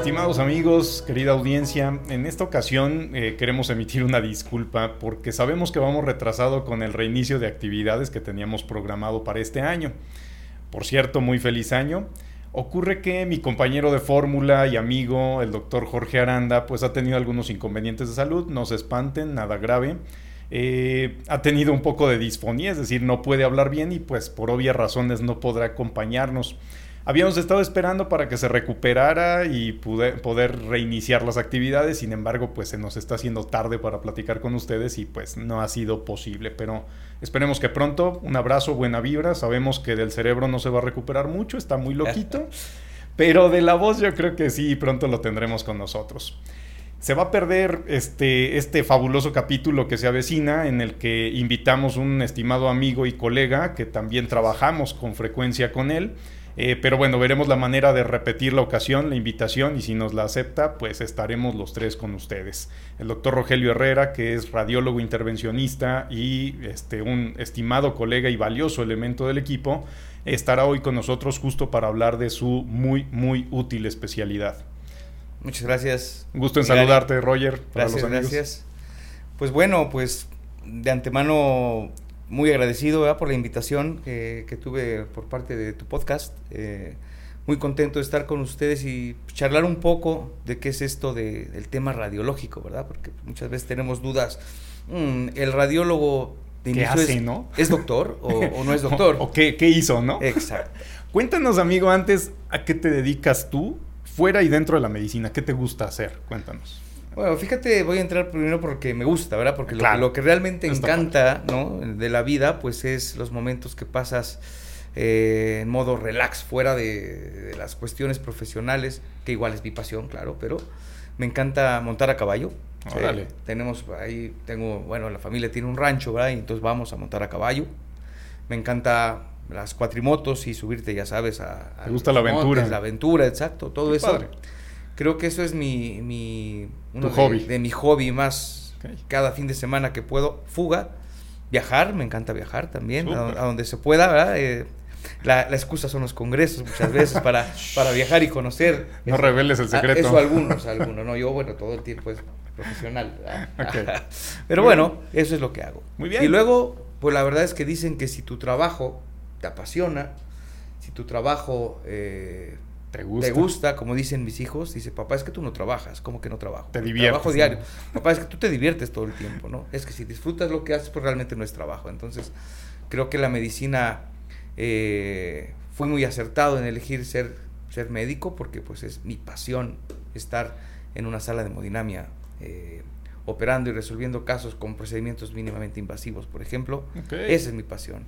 Estimados amigos, querida audiencia, en esta ocasión eh, queremos emitir una disculpa porque sabemos que vamos retrasado con el reinicio de actividades que teníamos programado para este año. Por cierto, muy feliz año. Ocurre que mi compañero de fórmula y amigo, el doctor Jorge Aranda, pues ha tenido algunos inconvenientes de salud, no se espanten, nada grave. Eh, ha tenido un poco de disfonía, es decir, no puede hablar bien y pues por obvias razones no podrá acompañarnos. Habíamos estado esperando para que se recuperara y poder reiniciar las actividades, sin embargo, pues se nos está haciendo tarde para platicar con ustedes y pues no ha sido posible, pero esperemos que pronto, un abrazo, buena vibra, sabemos que del cerebro no se va a recuperar mucho, está muy loquito, pero de la voz yo creo que sí, pronto lo tendremos con nosotros. Se va a perder este, este fabuloso capítulo que se avecina en el que invitamos un estimado amigo y colega que también trabajamos con frecuencia con él eh, pero bueno, veremos la manera de repetir la ocasión, la invitación, y si nos la acepta, pues estaremos los tres con ustedes. El doctor Rogelio Herrera, que es radiólogo intervencionista y este, un estimado colega y valioso elemento del equipo, estará hoy con nosotros justo para hablar de su muy, muy útil especialidad. Muchas gracias. Un gusto en saludarte, Roger. gracias, gracias. Pues bueno, pues de antemano muy agradecido por la invitación que, tuve por parte de tu podcast. Eh, muy contento de estar con ustedes y charlar un poco de qué es esto del tema radiológico, ¿verdad? Porque muchas veces tenemos dudas. Mm, el radiólogo de ¿Qué hace, es, no? ¿Es doctor o, no es doctor? o, qué, qué, hizo, no? Exacto. Cuéntanos, amigo, antes, ¿a qué te dedicas tú fuera y dentro de la medicina? ¿Qué te gusta hacer? Cuéntanos. Bueno, fíjate, voy a entrar primero porque me gusta, ¿verdad? Porque lo, que realmente encanta, ¿no? De la vida, pues es los momentos que pasas eh, en modo relax, fuera de, las cuestiones profesionales, que igual es mi pasión, claro, pero me encanta montar a caballo. Órale. tenemos ahí, tengo, bueno, la familia tiene un rancho, ¿verdad? Y entonces vamos a montar a caballo. Me encanta las cuatrimotos y subirte, ya sabes, a... ¿Te gusta la aventura? la aventura, exacto, todo eso. Creo que eso es mi, mi uno de, hobby. de mi hobby más cada fin de semana que puedo. Fuga, viajar, me encanta viajar también, a, donde se pueda, ¿verdad? Eh, la, la, excusa son los congresos muchas veces para, para viajar y conocer. No reveles el secreto. Eso algunos, algunos, no, yo bueno, todo el tiempo es profesional. Pero bueno, eso es lo que hago. Muy bien. Y luego, pues la verdad es que dicen que si tu trabajo te apasiona, si tu trabajo eh, ¿Te gusta? Te gusta, como dicen mis hijos, dice, papá, es que tú no trabajas, ¿cómo que no trabajo? Te diviertes. Trabajo diario. Papá, es que tú te diviertes todo el tiempo, ¿no? Es que si disfrutas lo que haces, pues realmente no es trabajo. Entonces, creo que la medicina eh, fue muy acertado en elegir ser, ser médico, porque pues es mi pasión estar en una sala de hemodinamia eh, operando y resolviendo casos con procedimientos mínimamente invasivos, por ejemplo. Esa es mi pasión.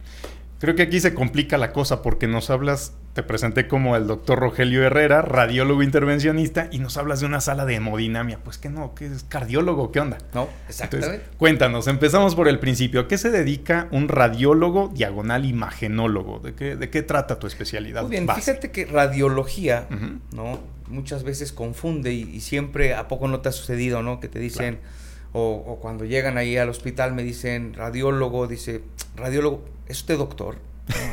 Creo que aquí se complica la cosa porque nos hablas, te presenté como el doctor Rogelio Herrera, radiólogo intervencionista, y nos hablas de una sala de hemodinamia. Pues que no, que es cardiólogo, ¿qué onda? No, exactamente. cuéntanos, empezamos por el principio. ¿A qué se dedica un radiólogo diagonal imagenólogo? ¿De qué, de qué trata tu especialidad? Muy bien, fíjate que radiología, ¿no? Muchas veces confunde y, siempre, ¿a poco no te ha sucedido, ¿no? Que te dicen, o, cuando llegan ahí al hospital me dicen radiólogo, dice, radiólogo, ¿es usted doctor?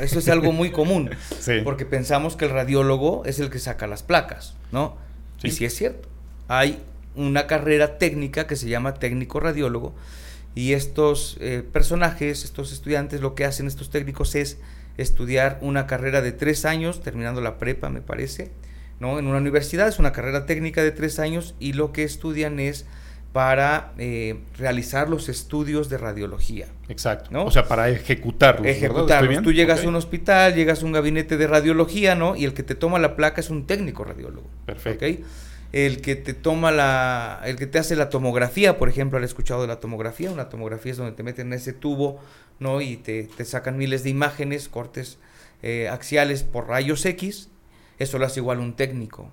eso es algo muy común, porque pensamos que el radiólogo es el que saca las placas, ¿no? Y sí es cierto. Hay una carrera técnica que se llama técnico radiólogo y estos eh, personajes, estos estudiantes, lo que hacen estos técnicos es estudiar una carrera de tres años, terminando la prepa, me parece, ¿no? En una universidad es una carrera técnica de tres años y lo que estudian es para eh, realizar los estudios de radiología. Exacto. ¿no? O sea, para ejecutarlos. Ejecutarlos. Tú llegas a un hospital, llegas a un gabinete de radiología, ¿no? Y el que te toma la placa es un técnico radiólogo. Perfecto. El que te toma la, el que te hace la tomografía, por ejemplo, ¿has escuchado de la tomografía? Una tomografía es donde te meten en ese tubo, ¿no? Y te, te sacan miles de imágenes, cortes eh, axiales por rayos X. Eso lo hace igual un técnico,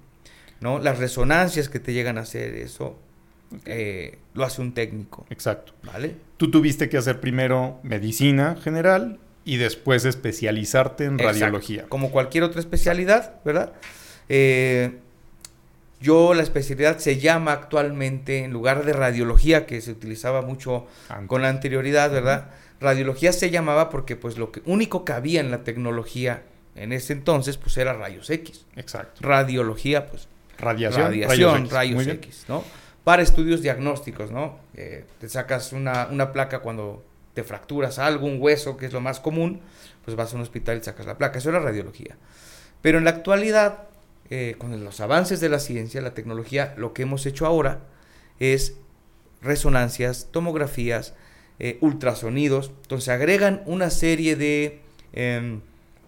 ¿no? Las resonancias que te llegan a hacer, eso eh, lo hace un técnico. Exacto. ¿Vale? Tú tuviste que hacer primero medicina general y después especializarte en radiología. Como cualquier otra especialidad, ¿verdad? Eh, yo la especialidad se llama actualmente, en lugar de radiología, que se utilizaba mucho con la anterioridad, ¿verdad? Radiología se llamaba porque pues lo que único que había en la tecnología en ese entonces pues era rayos X. Exacto. Radiología pues Radiación, radiación rayos, X, ¿no? Para estudios diagnósticos, ¿no? Te sacas una, una placa cuando te fracturas algo, un hueso, que es lo más común, pues vas a un hospital y sacas la placa. Eso es la radiología. Pero en la actualidad, eh, con los avances de la ciencia, la tecnología, lo que hemos hecho ahora es resonancias, tomografías, eh, ultrasonidos. Entonces agregan una serie de em,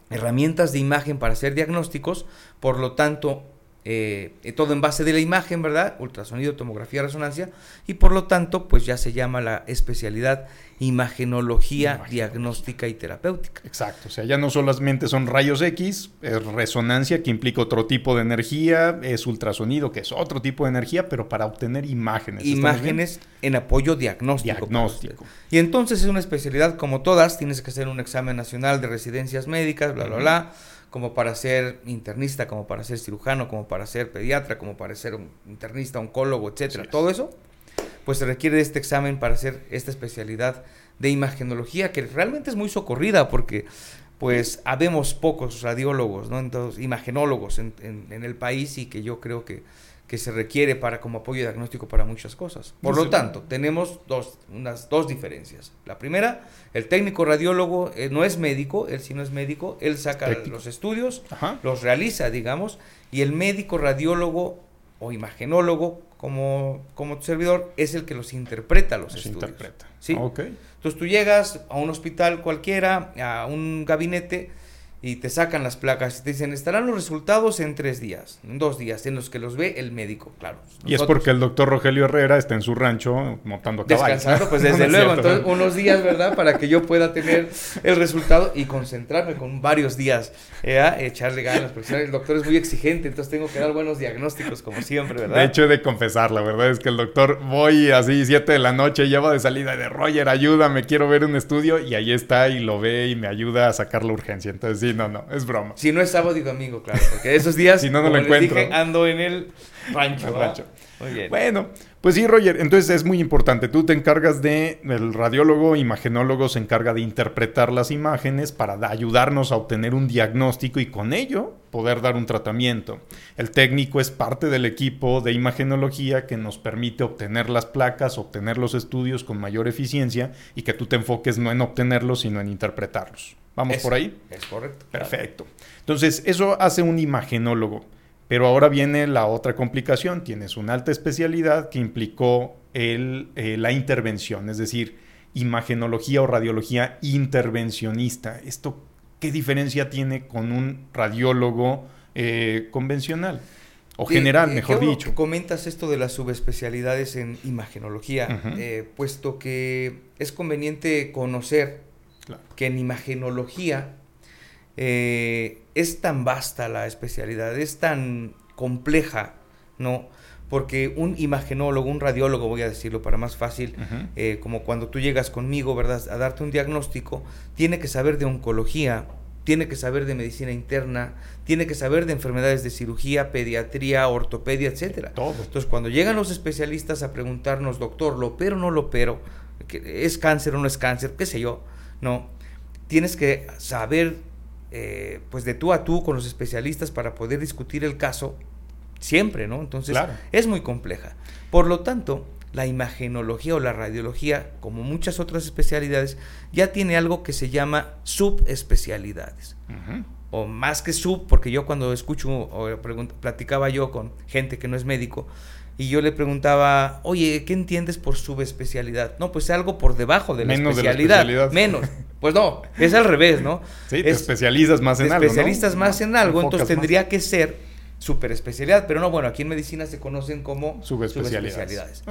herramientas de imagen para hacer diagnósticos, por lo tanto eh, todo en base de la imagen, ¿verdad? Ultrasonido, tomografía, resonancia, y por lo tanto, pues ya se llama la especialidad imagenología diagnóstica y terapéutica. Exacto, o sea, ya no solamente son rayos X, es resonancia que implica otro tipo de energía, es ultrasonido que es otro tipo de energía, pero para obtener imágenes. Imágenes en apoyo diagnóstico. Diagnóstico. Y entonces es una especialidad como todas, tienes que hacer un examen nacional de residencias médicas, bla, bla, bla como para ser internista, como para ser cirujano, como para ser pediatra, como para ser un internista, oncólogo, etcétera. Todo eso, pues se requiere de este examen para hacer esta especialidad de imagenología, que realmente es muy socorrida porque pues habemos pocos radiólogos, ¿no? Entonces, imagenólogos en, en el país y que yo creo que que se requiere para como apoyo diagnóstico para muchas cosas. Por lo tanto, tenemos dos, unas dos diferencias. La primera, el técnico radiólogo eh, no es médico, él sí no es médico, él saca los estudios, los realiza, digamos, y el médico radiólogo o imagenólogo, como, como servidor, es el que los interpreta los, estudios. Interpreta. ¿sí? Entonces tú llegas a un hospital cualquiera, a un gabinete, y te sacan las placas y te dicen, estarán los resultados en tres días, en dos días, en los que los ve el médico, claro. y es porque el doctor Rogelio Herrera está en su rancho montando caballos. Descansando, pues desde luego, entonces unos días, ¿verdad? Para que yo pueda tener el resultado y concentrarme con varios días, ¿eh? echarle ganas, porque el doctor es muy exigente, entonces tengo que dar buenos diagnósticos como siempre, ¿verdad? De hecho, he de confesar, la verdad es que el doctor voy así siete de la noche, lleva de salida de Roger, ayúdame, quiero ver un estudio y ahí está y lo ve y me ayuda a sacar la urgencia. Entonces, sí, no, no, es broma. Si no es sábado y domingo, claro, porque esos días, si no, no lo encuentro. ando en el rancho. rancho. Muy bien. Bueno, pues sí, Roger, entonces es muy importante. Tú te encargas de, el radiólogo, imagenólogo se encarga de interpretar las imágenes para ayudarnos a obtener un diagnóstico y con ello poder dar un tratamiento. El técnico es parte del equipo de imagenología que nos permite obtener las placas, obtener los estudios con mayor eficiencia y que tú te enfoques no en obtenerlos, sino en interpretarlos. ¿Vamos por ahí? Es correcto. Perfecto. Entonces, eso hace un imagenólogo. Pero ahora viene la otra complicación. Tienes una alta especialidad que implicó el, eh, la intervención, es decir, imagenología o radiología intervencionista. ¿Esto qué diferencia tiene con un radiólogo eh, convencional? O general, mejor dicho. Comentas esto de las subespecialidades en imagenología, eh, puesto que es conveniente conocer que en imagenología eh, es tan vasta la especialidad, es tan compleja, ¿no? Porque un imagenólogo, un radiólogo, voy a decirlo para más fácil, eh, como cuando tú llegas conmigo, ¿verdad? A darte un diagnóstico, tiene que saber de oncología, tiene que saber de medicina interna, tiene que saber de enfermedades de cirugía, pediatría, ortopedia, etcétera. Todo. Entonces, cuando llegan los especialistas a preguntarnos, doctor, ¿lo opero o no lo opero? ¿Es cáncer o no es cáncer? ¿Qué sé yo? No. Tienes que saber eh, pues de tú a tú con los especialistas para poder discutir el caso siempre, ¿no? Entonces es muy compleja. Por lo tanto, la imagenología o la radiología, como muchas otras especialidades, ya tiene algo que se llama subespecialidades. O más que sub, porque yo cuando escucho o platicaba yo con gente que no es médico, y yo le preguntaba, oye, ¿qué entiendes por subespecialidad? No, pues algo por debajo de la, especialidad, Menos. Pues no, es al revés, ¿no? Sí, te especializas más en algo. Especialistas más en algo, entonces tendría que ser superespecialidad. Pero no, bueno, aquí en medicina se conocen como subespecialidades.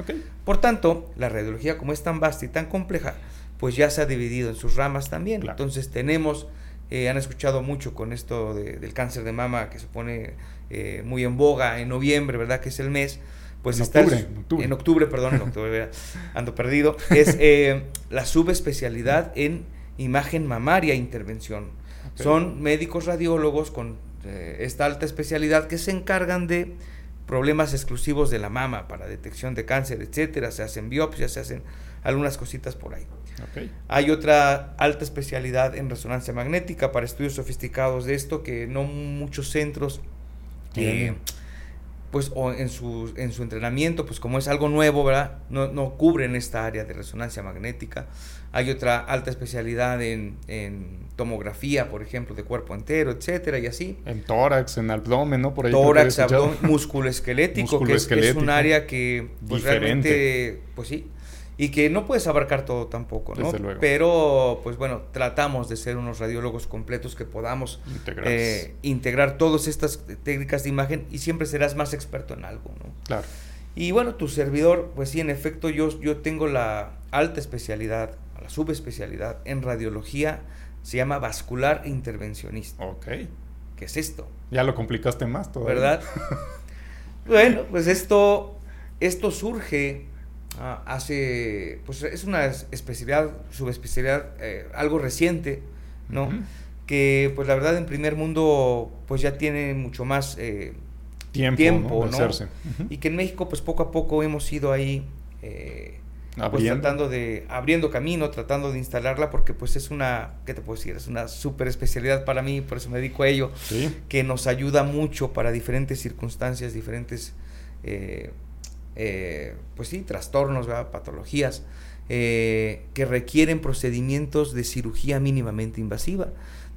Por tanto, la radiología, como es tan vasta y tan compleja, pues ya se ha dividido en sus ramas también. Entonces tenemos, eh, han escuchado mucho con esto del cáncer de mama que se pone eh, muy en boga en noviembre, ¿verdad? Que es el mes pues en está octubre, en octubre. En octubre, perdón, en octubre, ando perdido, es eh, la subespecialidad en imagen mamaria intervención. Son médicos radiólogos con eh, esta alta especialidad que se encargan de problemas exclusivos de la mama para detección de cáncer, etcétera, se hacen biopsias, se hacen algunas cositas por ahí. Hay otra alta especialidad en resonancia magnética para estudios sofisticados de esto que no muchos centros pues o en su, en su entrenamiento, pues como es algo nuevo, ¿verdad? No, no cubren esta área de resonancia magnética. Hay otra alta especialidad en, tomografía, por ejemplo, de cuerpo entero, etcétera, y así. En tórax, en abdomen, ¿no? Por ahí tórax, abdomen, músculo esquelético, que es, es, un área que pues, realmente, pues sí, y que no puedes abarcar todo tampoco, ¿no? Pero, pues bueno, tratamos de ser unos radiólogos completos que podamos eh, integrar todas estas técnicas de imagen y siempre serás más experto en algo, ¿no? Claro. Y bueno, tu servidor, pues sí, en efecto, yo, yo tengo la alta especialidad, la subespecialidad en radiología, se llama vascular intervencionista. Ok. ¿Qué es esto? Ya lo complicaste más todavía. ¿Verdad? bueno, pues esto, esto surge Ah, hace, pues es una especialidad, subespecialidad, eh, algo reciente, ¿no? Que pues la verdad en primer mundo pues ya tiene mucho más eh, tiempo, ¿no? Y que en México pues poco a poco hemos ido ahí eh, pues, tratando de, abriendo camino, tratando de instalarla porque pues es una, ¿qué te puedo decir? Es una super especialidad para mí, por eso me dedico a ello, que nos ayuda mucho para diferentes circunstancias, diferentes... Eh, eh, pues sí, trastornos, patologías, eh, que requieren procedimientos de cirugía mínimamente invasiva.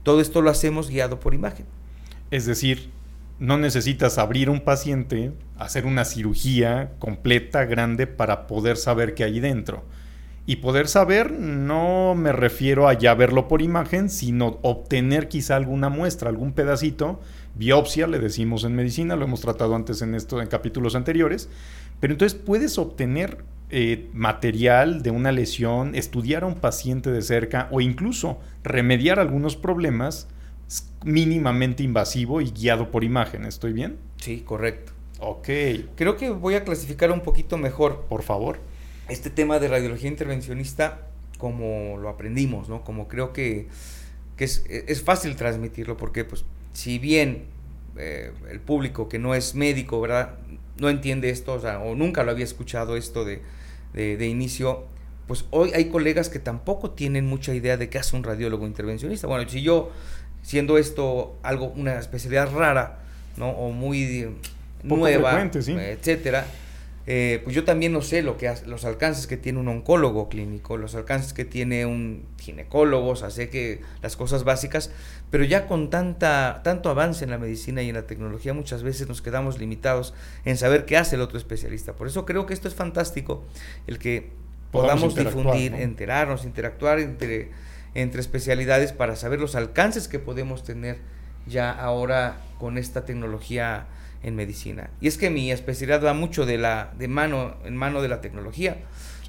Todo esto lo hacemos guiado por imagen. Es decir, no necesitas abrir un paciente, hacer una cirugía completa, grande, para poder saber qué hay dentro. Y poder saber, no me refiero a ya verlo por imagen, sino obtener quizá alguna muestra, algún pedacito, biopsia, le decimos en medicina, lo hemos tratado antes en esto en capítulos anteriores, pero entonces puedes obtener eh, material de una lesión, estudiar a un paciente de cerca o incluso remediar algunos problemas mínimamente invasivo y guiado por imagen. ¿Estoy bien? Sí, correcto. Ok. Creo que voy a clasificar un poquito mejor. Por favor. Este tema de radiología intervencionista como lo aprendimos, ¿no? Como creo que, es, es, fácil transmitirlo porque, pues, si bien eh, el público que no es médico, ¿verdad? no entiende esto, o, nunca lo había escuchado esto de, de, inicio, pues hoy hay colegas que tampoco tienen mucha idea de qué hace un radiólogo intervencionista. Bueno, si yo, siendo esto algo, una especialidad rara, ¿no? O muy nueva, etcétera, eh, pues yo también no sé lo que hace, los alcances que tiene un oncólogo clínico, los alcances que tiene un ginecólogo, o sea, sé que las cosas básicas, pero ya con tanta, tanto avance en la medicina y en la tecnología muchas veces nos quedamos limitados en saber qué hace el otro especialista. Por eso creo que esto es fantástico, el que podamos difundir, enterarnos, interactuar entre, entre especialidades para saber los alcances que podemos tener ya ahora con esta tecnología en medicina. Y es que mi especialidad va mucho de la de mano en mano de la tecnología.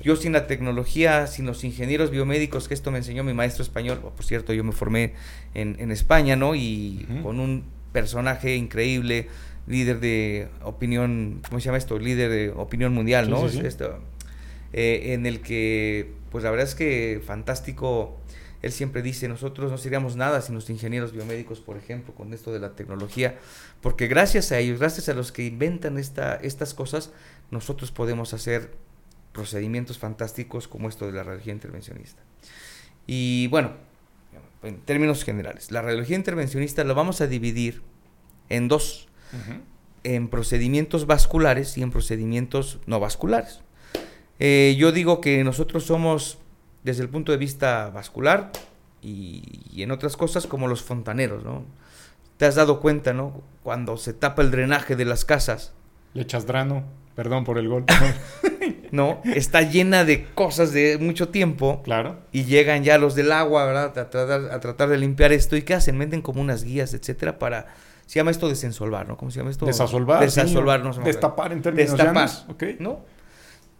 Yo sin la tecnología, sin los ingenieros biomédicos, que esto me enseñó mi maestro español, por cierto, yo me formé en, en España, ¿no? Y con un personaje increíble, líder de opinión, ¿cómo se llama esto? Líder de opinión mundial, ¿no? Esto, eh, en el que, pues la verdad es que fantástico él siempre dice, nosotros no seríamos nada sin los ingenieros biomédicos, por ejemplo, con esto de la tecnología, porque gracias a ellos, gracias a los que inventan esta, estas cosas, nosotros podemos hacer procedimientos fantásticos como esto de la radiología intervencionista. Y bueno, en términos generales, la radiología intervencionista la vamos a dividir en dos, en procedimientos vasculares y en procedimientos no vasculares. Eh, yo digo que nosotros somos desde el punto de vista vascular y, en otras cosas como los fontaneros, ¿no? Te has dado cuenta, ¿no? Cuando se tapa el drenaje de las casas. Le echas drano, perdón por el gol. no, está llena de cosas de mucho tiempo. Claro. Y llegan ya los del agua, ¿verdad? A tratar, a tratar de limpiar esto. ¿Y qué hacen? Venden como unas guías, etcétera, para... Se llama esto desensolvar, ¿no? ¿Cómo se llama esto? Desasolvar. Desasolvar, no Destapar en términos Destapar, ¿no?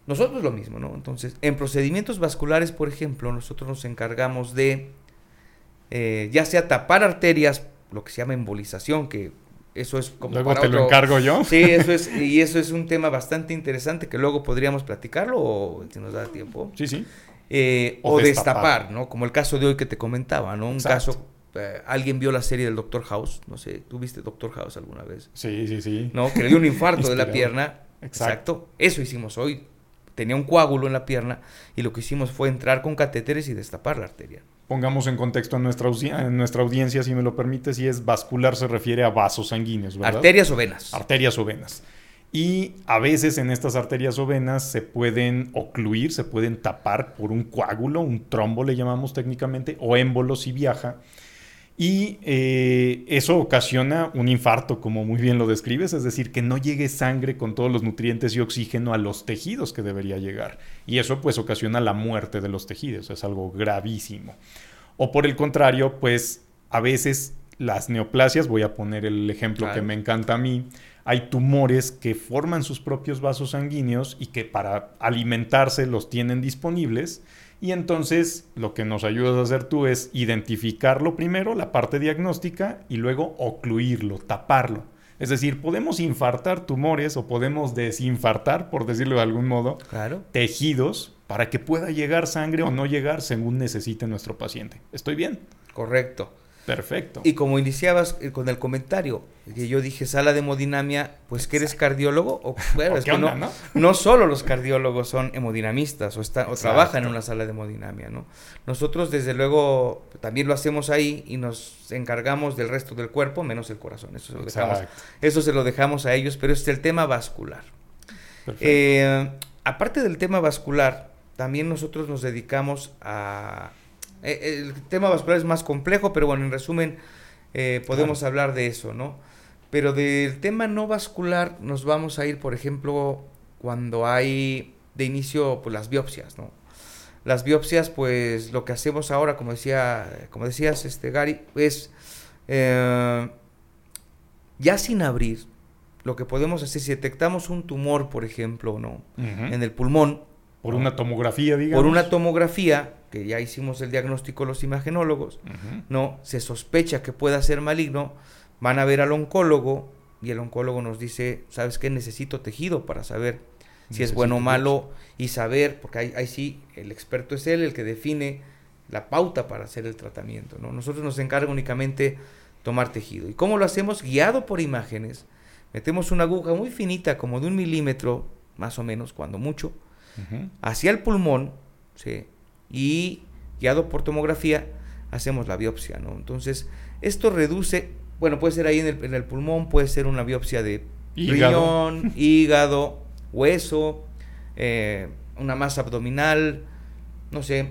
Nosotros lo mismo, ¿no? Entonces, en procedimientos vasculares, por ejemplo, nosotros nos encargamos de, eh, ya sea tapar arterias, lo que se llama embolización, que eso es como... Luego te lo encargo yo. Sí, eso es, y eso es un tema bastante interesante que luego podríamos platicarlo o si nos da tiempo. Sí, sí. Eh, o, destapar. ¿no? Como el caso de hoy que te comentaba, ¿no? Un caso eh, alguien vio la serie del Doctor House, no sé, ¿tú viste Doctor House alguna vez? Sí, sí, sí. ¿No? Que le dio un infarto de la pierna. Exacto. Eso hicimos hoy tenía un coágulo en la pierna y lo que hicimos fue entrar con catéteres y destapar la arteria. Pongamos en contexto a nuestra, en nuestra audiencia, si me lo permite, si es vascular se refiere a vasos sanguíneos, ¿verdad? Arterias o venas. Arterias o venas. Y a veces en estas arterias o venas se pueden ocluir, se pueden tapar por un coágulo, un trombo le llamamos técnicamente, o émbolo si viaja. Y eh, eso ocasiona un infarto, como muy bien lo describes, es decir, que no llegue sangre con todos los nutrientes y oxígeno a los tejidos que debería llegar. Y eso pues ocasiona la muerte de los tejidos, es algo gravísimo. O por el contrario, pues a veces las neoplasias, voy a poner el ejemplo que me encanta a mí, hay tumores que forman sus propios vasos sanguíneos y que para alimentarse los tienen disponibles. Y entonces lo que nos ayudas a hacer tú es identificarlo primero, la parte diagnóstica, y luego ocluirlo, taparlo. Es decir, podemos infartar tumores o podemos desinfartar, por decirlo de algún modo, tejidos para que pueda llegar sangre o no llegar según necesite nuestro paciente. ¿Estoy bien? Correcto. Perfecto. Y como iniciabas eh, con el comentario, que yo dije sala de hemodinamia, pues que eres cardiólogo, o bueno, es que no, no, solo los cardiólogos son hemodinamistas o, o trabajan en una sala de hemodinamia, ¿no? Nosotros desde luego también lo hacemos ahí y nos encargamos del resto del cuerpo, menos el corazón, eso se lo, dejamos, eso se lo dejamos a ellos, pero es el tema vascular. Eh, aparte del tema vascular, también nosotros nos dedicamos a eh, el tema vascular es más complejo, pero bueno, en resumen, eh, podemos hablar de eso, ¿no? Pero del tema no vascular nos vamos a ir, por ejemplo, cuando hay de inicio pues, las biopsias, ¿no? Las biopsias, pues lo que hacemos ahora, como decía, como decías, este Gary, es eh, ya sin abrir, lo que podemos hacer, si detectamos un tumor, por ejemplo, ¿no? En el pulmón. Por una tomografía, digamos. Por una tomografía, que ya hicimos el diagnóstico los imagenólogos, no, se sospecha que pueda ser maligno, van a ver al oncólogo y el oncólogo nos dice, ¿sabes qué? Necesito tejido para saber si es bueno o malo y saber, porque ahí, sí, el experto es él el que define la pauta para hacer el tratamiento, ¿no? Nosotros nos encarga únicamente tomar tejido. ¿Y cómo lo hacemos? Guiado por imágenes. Metemos una aguja muy finita, como de un milímetro, más o menos, cuando mucho, hacia el pulmón, ¿sí? y guiado por tomografía hacemos la biopsia, ¿no? Entonces, esto reduce, bueno, puede ser ahí en el, pulmón, puede ser una biopsia de riñón, hígado, hueso, eh, una masa abdominal, no sé,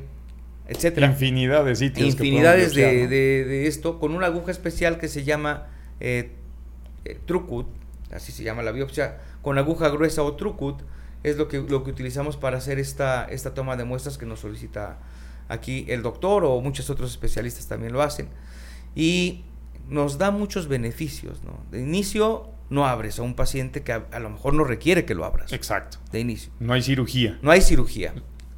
etcétera. Infinidad de sitios. Infinidades de, esto, con una aguja especial que se llama eh, eh, trucut, así se llama la biopsia, con aguja gruesa o trucut, es lo que, lo que utilizamos para hacer esta, esta toma de muestras que nos solicita aquí el doctor o muchos otros especialistas también lo hacen. Y nos da muchos beneficios, ¿no? De inicio no abres a un paciente que a, lo mejor no requiere que lo abras. Exacto. De inicio. No hay cirugía. No hay cirugía.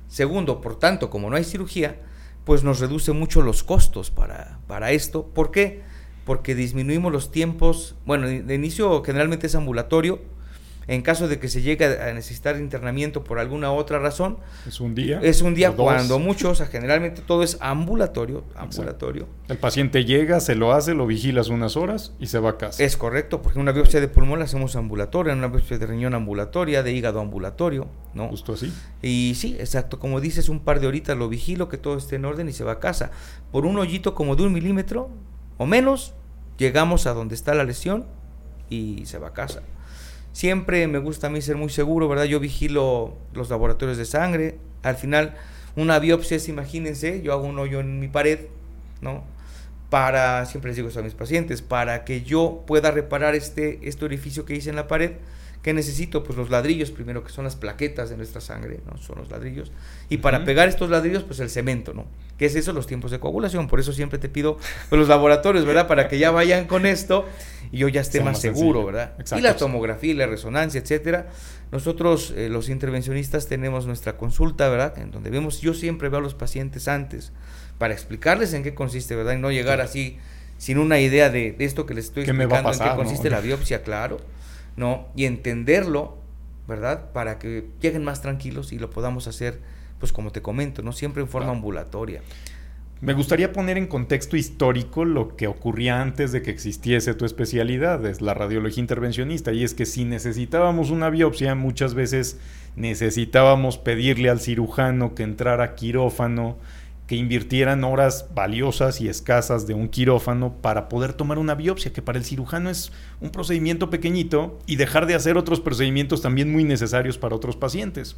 Segundo, por tanto, como no hay cirugía, pues nos reduce mucho los costos para, para esto. ¿Por qué? Porque disminuimos los tiempos. Bueno, de inicio generalmente es ambulatorio, en caso de que se llegue a necesitar internamiento por alguna otra razón. Es un día. Es un día cuando muchos, o sea, generalmente todo es ambulatorio, ambulatorio. El paciente llega, se lo hace, lo vigilas unas horas y se va a casa. Es correcto, porque una biopsia de pulmón la hacemos ambulatoria, una biopsia de riñón ambulatoria, de hígado ambulatorio, ¿no? Justo así. Y sí, exacto, como dices, un par de horitas lo vigilo, que todo esté en orden y se va a casa. Por un hoyito como de un milímetro o menos, llegamos a donde está la lesión y se va a casa. Siempre me gusta a mí ser muy seguro, ¿verdad? Yo vigilo los laboratorios de sangre. Al final, una biopsia es, imagínense, yo hago un hoyo en mi pared, ¿no? Para, siempre les digo eso a mis pacientes, para que yo pueda reparar este, este orificio que hice en la pared, ¿Qué necesito? Pues los ladrillos primero, que son las plaquetas de nuestra sangre, ¿no? Son los ladrillos. Y para pegar estos ladrillos, pues el cemento, ¿no? ¿Qué es eso? Los tiempos de coagulación. Por eso siempre te pido pues, los laboratorios, ¿verdad? Para que ya vayan con esto y yo ya esté más, seguro, ¿verdad? Y la tomografía y la resonancia, etcétera. Nosotros, eh, los intervencionistas, tenemos nuestra consulta, ¿verdad? En donde vemos, yo siempre veo a los pacientes antes para explicarles en qué consiste, ¿verdad? Y no llegar así sin una idea de, esto que les estoy explicando, en qué consiste la biopsia, claro. ¿No? Y entenderlo, ¿verdad? Para que lleguen más tranquilos y lo podamos hacer, pues como te comento, ¿no? Siempre en forma ambulatoria. Me gustaría poner en contexto histórico lo que ocurría antes de que existiese tu especialidad, es la radiología intervencionista, y es que si necesitábamos una biopsia, muchas veces necesitábamos pedirle al cirujano que entrara quirófano, que invirtieran horas valiosas y escasas de un quirófano para poder tomar una biopsia, que para el cirujano es un procedimiento pequeñito y dejar de hacer otros procedimientos también muy necesarios para otros pacientes.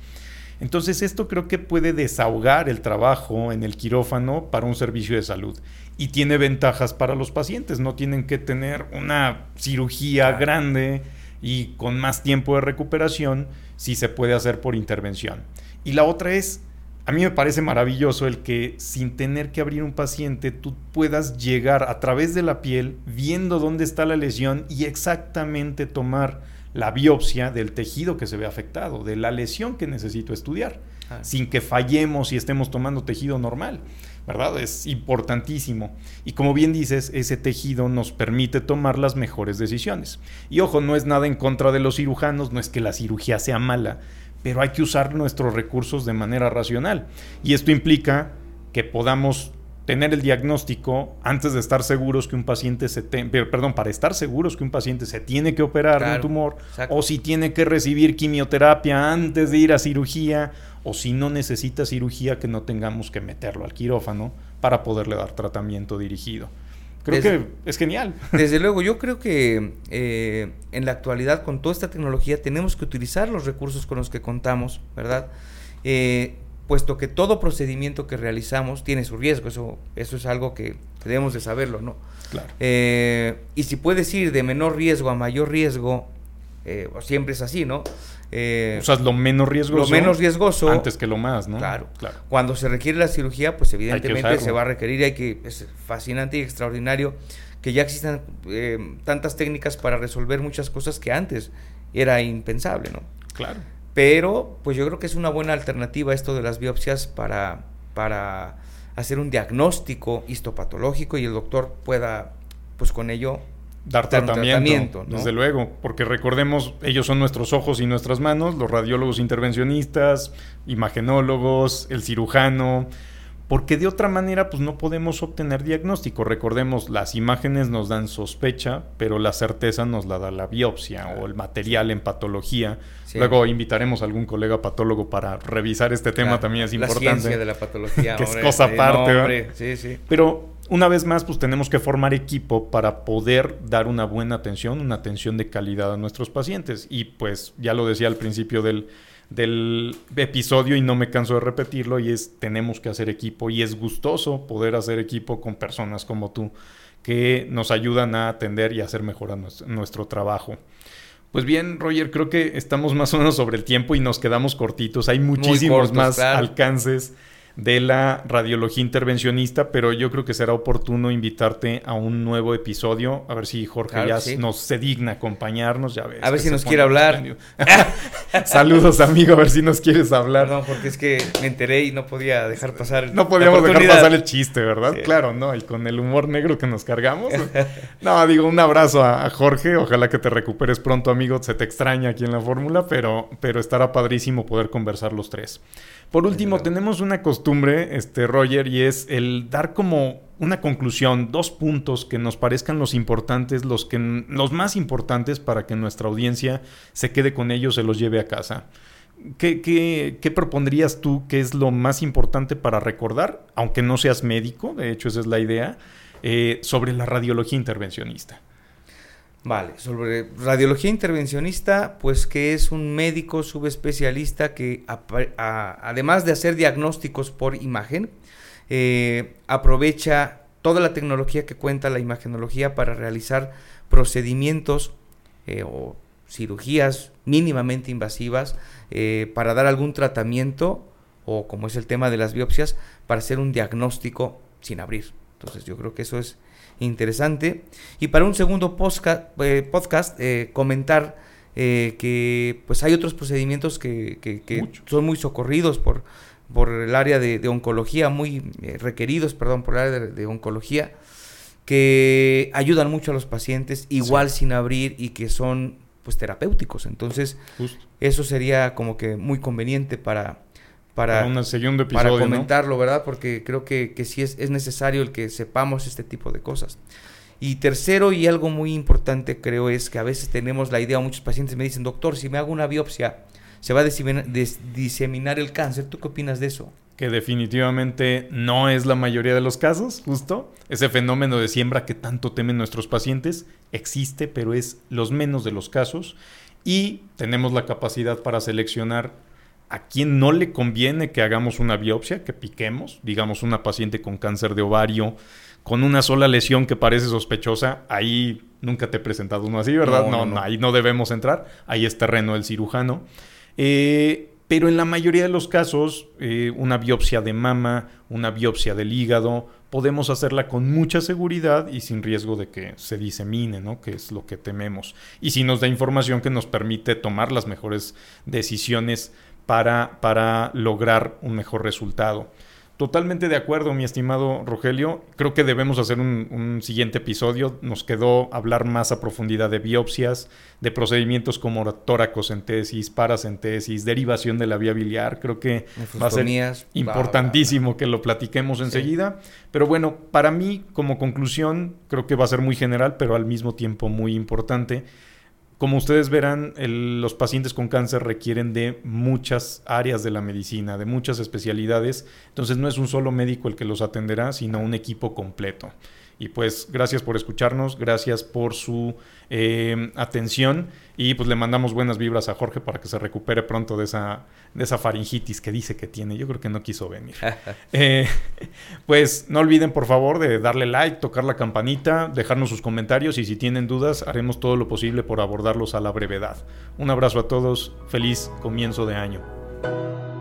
Entonces esto creo que puede desahogar el trabajo en el quirófano para un servicio de salud y tiene ventajas para los pacientes. No tienen que tener una cirugía grande y con más tiempo de recuperación si se puede hacer por intervención. Y la otra es, a mí me parece maravilloso el que sin tener que abrir un paciente tú puedas llegar a través de la piel viendo dónde está la lesión y exactamente tomar la biopsia del tejido que se ve afectado, de la lesión que necesito estudiar, ah. sin que fallemos y estemos tomando tejido normal, ¿verdad? Es importantísimo. Y como bien dices, ese tejido nos permite tomar las mejores decisiones. Y ojo, no es nada en contra de los cirujanos, no es que la cirugía sea mala, pero hay que usar nuestros recursos de manera racional. Y esto implica que podamos tener el diagnóstico antes de estar seguros que un paciente se perdón, para estar seguros que un paciente se tiene que operar un tumor o si tiene que recibir quimioterapia antes de ir a cirugía o si no necesita cirugía que no tengamos que meterlo al quirófano para poderle dar tratamiento dirigido. Creo que es genial. Desde luego, yo creo que eh, en la actualidad con toda esta tecnología tenemos que utilizar los recursos con los que contamos, ¿verdad? Eh, puesto que todo procedimiento que realizamos tiene su riesgo, eso, eso es algo que debemos de saberlo, ¿no? Claro. Eh, y si puedes ir de menor riesgo a mayor riesgo, siempre es así, ¿no? Eh, o sea, lo menos riesgoso. Lo menos riesgoso. Antes que lo más, ¿no? Claro. claro. Cuando se requiere la cirugía, pues evidentemente se va a requerir, hay que, es fascinante y extraordinario que ya existan tantas técnicas para resolver muchas cosas que antes era impensable, ¿no? Claro. Pero pues yo creo que es una buena alternativa esto de las biopsias para, para hacer un diagnóstico histopatológico y el doctor pueda pues con ello dar tratamiento, desde luego, porque recordemos, ellos son nuestros ojos y nuestras manos, los radiólogos intervencionistas, imagenólogos, el cirujano, porque de otra manera pues no podemos obtener diagnóstico. Recordemos, las imágenes nos dan sospecha, pero la certeza nos la da la biopsia o el material en patología. Luego invitaremos a algún colega patólogo para revisar este tema, también es importante. La ciencia de la patología, que es cosa aparte. sí, sí. Pero una vez más, pues tenemos que formar equipo para poder dar una buena atención, una atención de calidad a nuestros pacientes. Y pues ya lo decía al principio del del episodio y no me canso de repetirlo y es tenemos que hacer equipo y es gustoso poder hacer equipo con personas como tú que nos ayudan a atender y hacer mejor nuestro, trabajo. Pues bien, Roger, creo que estamos más o menos sobre el tiempo y nos quedamos cortitos. Hay muchísimos más alcances de la radiología intervencionista, pero yo creo que será oportuno invitarte a un nuevo episodio, a ver si Jorge ya nos se digna acompañarnos, ya ves. A ver si nos quiere hablar. Saludos, amigo, a ver si nos quieres hablar. No, porque es que me enteré y no podía dejar pasar. No podíamos dejar pasar el chiste, ¿verdad? Claro, no, y con el humor negro que nos cargamos. no, digo, un abrazo a, Jorge, ojalá que te recuperes pronto, amigo, se te extraña aquí en la fórmula, pero, pero estará padrísimo poder conversar los tres. Por último, tenemos una costumbre, este Roger, y es el dar como una conclusión, dos puntos que nos parezcan los importantes, los que los más importantes para que nuestra audiencia se quede con ellos, se los lleve a casa. ¿Qué, qué, propondrías tú que es lo más importante para recordar, aunque no seas médico, de hecho esa es la idea, eh, sobre la radiología intervencionista? Vale, sobre radiología intervencionista, pues que es un médico subespecialista que además de hacer diagnósticos por imagen, eh, aprovecha toda la tecnología que cuenta la imagenología para realizar procedimientos eh, o cirugías mínimamente invasivas eh, para dar algún tratamiento o como es el tema de las biopsias, para hacer un diagnóstico sin abrir. Entonces yo creo que eso es interesante. Y para un segundo eh, podcast, eh, comentar eh, que pues hay otros procedimientos que, son muy socorridos por, por el área de, oncología, muy requeridos, perdón, por el área de, oncología, que ayudan mucho a los pacientes, igual sin abrir y que son pues terapéuticos. Entonces, eso sería como que muy conveniente para, para, para comentarlo, ¿verdad? Porque creo que, que sí es, es, necesario el que sepamos este tipo de cosas. Y tercero, y algo muy importante creo es que a veces tenemos la idea, muchos pacientes me dicen, doctor, si me hago una biopsia, se va a diseminar, el cáncer. ¿Tú qué opinas de eso? que definitivamente no es la mayoría de los casos, justo. Ese fenómeno de siembra que tanto temen nuestros pacientes existe, pero es los menos de los casos. Y tenemos la capacidad para seleccionar a quién no le conviene que hagamos una biopsia, que piquemos, digamos una paciente con cáncer de ovario, con una sola lesión que parece sospechosa, ahí nunca te he presentado uno así, ¿verdad? No, no, ahí no debemos entrar, ahí es terreno del cirujano. Eh, pero en la mayoría de los casos, eh, una biopsia de mama, una biopsia del hígado, podemos hacerla con mucha seguridad y sin riesgo de que se disemine, ¿no? Que es lo que tememos. Y si nos da información que nos permite tomar las mejores decisiones para, para lograr un mejor resultado. Totalmente de acuerdo, mi estimado Rogelio. Creo que debemos hacer un, siguiente episodio. Nos quedó hablar más a profundidad de biopsias, de procedimientos como toracocentesis, paracentesis, derivación de la vía biliar. Creo que va a ser importantísimo que lo platiquemos enseguida. Pero bueno, para mí, como conclusión, creo que va a ser muy general, pero al mismo tiempo muy importante. Como ustedes verán, los pacientes con cáncer requieren de muchas áreas de la medicina, de muchas especialidades. Entonces no es un solo médico el que los atenderá, sino un equipo completo. Y pues gracias por escucharnos, gracias por su eh, atención y pues le mandamos buenas vibras a Jorge para que se recupere pronto de esa, de esa faringitis que dice que tiene. Yo creo que no quiso venir. Eh, pues no olviden por favor de darle like, tocar la campanita, dejarnos sus comentarios y si tienen dudas haremos todo lo posible por abordarlos a la brevedad. Un abrazo a todos, feliz comienzo de año.